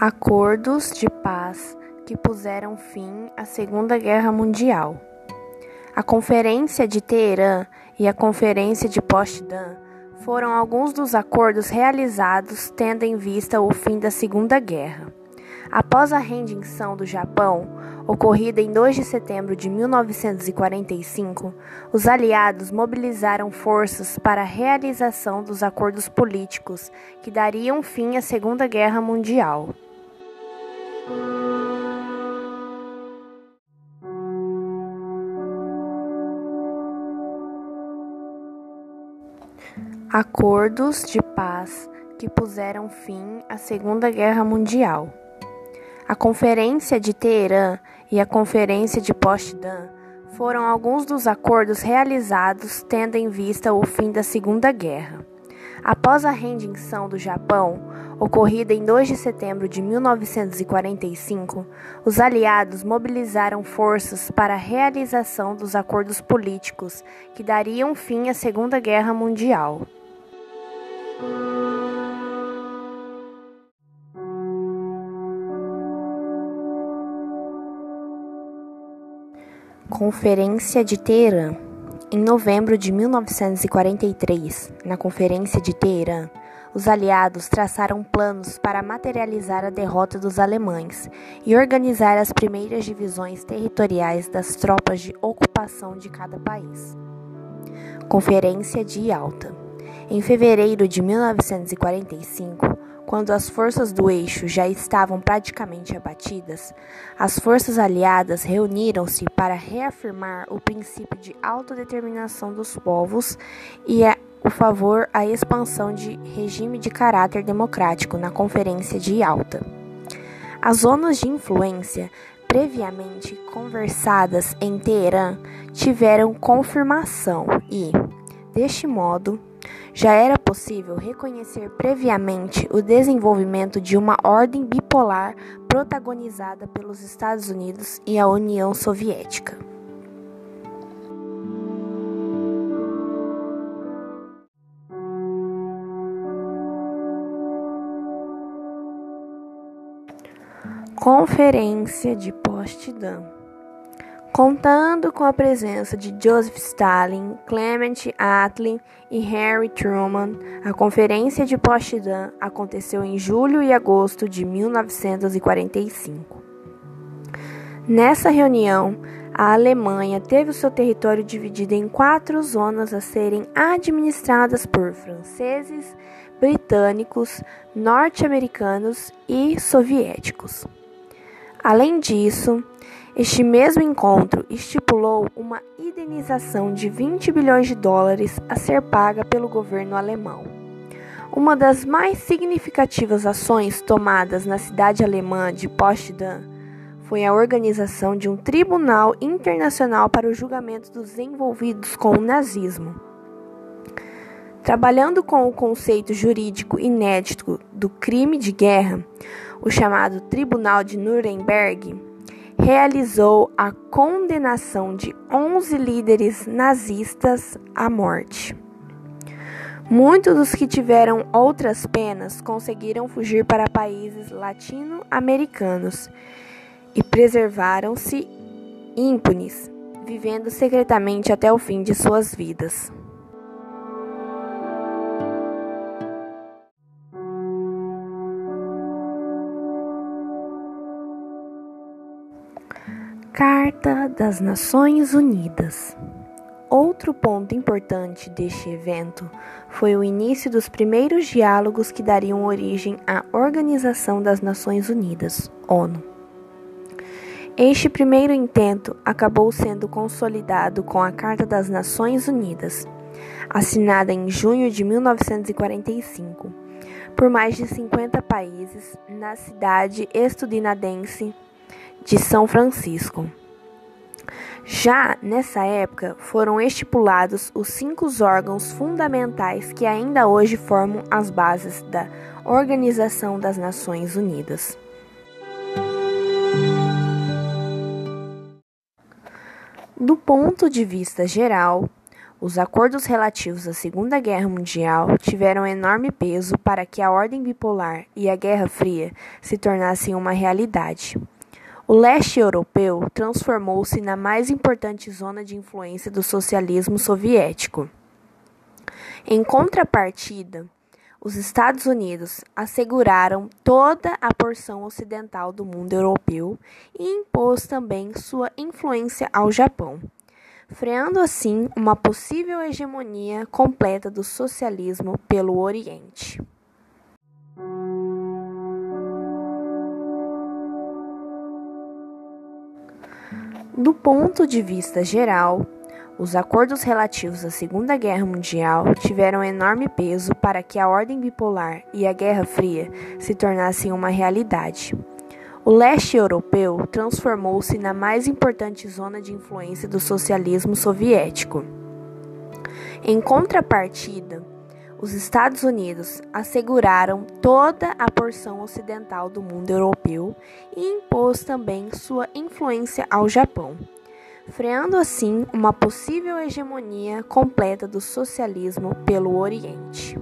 Acordos de paz que puseram fim à Segunda Guerra Mundial. A Conferência de Teherã e a Conferência de Potsdam foram alguns dos acordos realizados tendo em vista o fim da Segunda Guerra. Após a rendição do Japão, ocorrida em 2 de setembro de 1945, os aliados mobilizaram forças para a realização dos acordos políticos que dariam fim à Segunda Guerra Mundial. Acordos de paz que puseram fim à Segunda Guerra Mundial. A Conferência de Teherã e a Conferência de Potsdam foram alguns dos acordos realizados tendo em vista o fim da Segunda Guerra. Após a rendição do Japão, ocorrida em 2 de setembro de 1945, os aliados mobilizaram forças para a realização dos acordos políticos que dariam fim à Segunda Guerra Mundial. Conferência de Teherã. Em novembro de 1943, na Conferência de Teherã, os aliados traçaram planos para materializar a derrota dos alemães e organizar as primeiras divisões territoriais das tropas de ocupação de cada país. Conferência de Yalta. Em fevereiro de 1945, quando as forças do eixo já estavam praticamente abatidas, as forças aliadas reuniram-se para reafirmar o princípio de autodeterminação dos povos e a, o favor à expansão de regime de caráter democrático na Conferência de Yalta. As zonas de influência previamente conversadas em Teherã tiveram confirmação e, deste modo, já era possível reconhecer previamente o desenvolvimento de uma ordem bipolar protagonizada pelos Estados Unidos e a União Soviética. Conferência de Potsdam Contando com a presença de Joseph Stalin, Clement Attlee e Harry Truman, a Conferência de Potsdam aconteceu em julho e agosto de 1945. Nessa reunião, a Alemanha teve o seu território dividido em quatro zonas a serem administradas por franceses, britânicos, norte-americanos e soviéticos. Além disso, este mesmo encontro estipulou uma indenização de 20 bilhões de dólares a ser paga pelo governo alemão. Uma das mais significativas ações tomadas na cidade alemã de Potsdam foi a organização de um tribunal internacional para o julgamento dos envolvidos com o nazismo. Trabalhando com o conceito jurídico inédito do crime de guerra, o chamado Tribunal de Nuremberg, realizou a condenação de 11 líderes nazistas à morte. Muitos dos que tiveram outras penas conseguiram fugir para países latino-americanos e preservaram-se ímpunes, vivendo secretamente até o fim de suas vidas. Carta das Nações Unidas. Outro ponto importante deste evento foi o início dos primeiros diálogos que dariam origem à Organização das Nações Unidas, ONU. Este primeiro intento acabou sendo consolidado com a Carta das Nações Unidas, assinada em junho de 1945, por mais de 50 países na cidade estudinadense de São Francisco. Já nessa época foram estipulados os cinco órgãos fundamentais que ainda hoje formam as bases da Organização das Nações Unidas. Do ponto de vista geral, Os acordos relativos à Segunda Guerra Mundial tiveram enorme peso para que a ordem bipolar e a Guerra Fria se tornassem uma realidade. O leste europeu transformou-se na mais importante zona de influência do socialismo soviético. Em contrapartida, os Estados Unidos asseguraram toda a porção ocidental do mundo europeu e impôs também sua influência ao Japão freando assim uma possível hegemonia completa do socialismo pelo Oriente. Do ponto de vista geral, os acordos relativos à Segunda Guerra Mundial tiveram enorme peso para que a ordem bipolar e a Guerra Fria se tornassem uma realidade. O leste europeu transformou-se na mais importante zona de influência do socialismo soviético. Em contrapartida, os Estados Unidos asseguraram toda a porção ocidental do mundo europeu e impôs também sua influência ao Japão, freando assim uma possível hegemonia completa do socialismo pelo Oriente.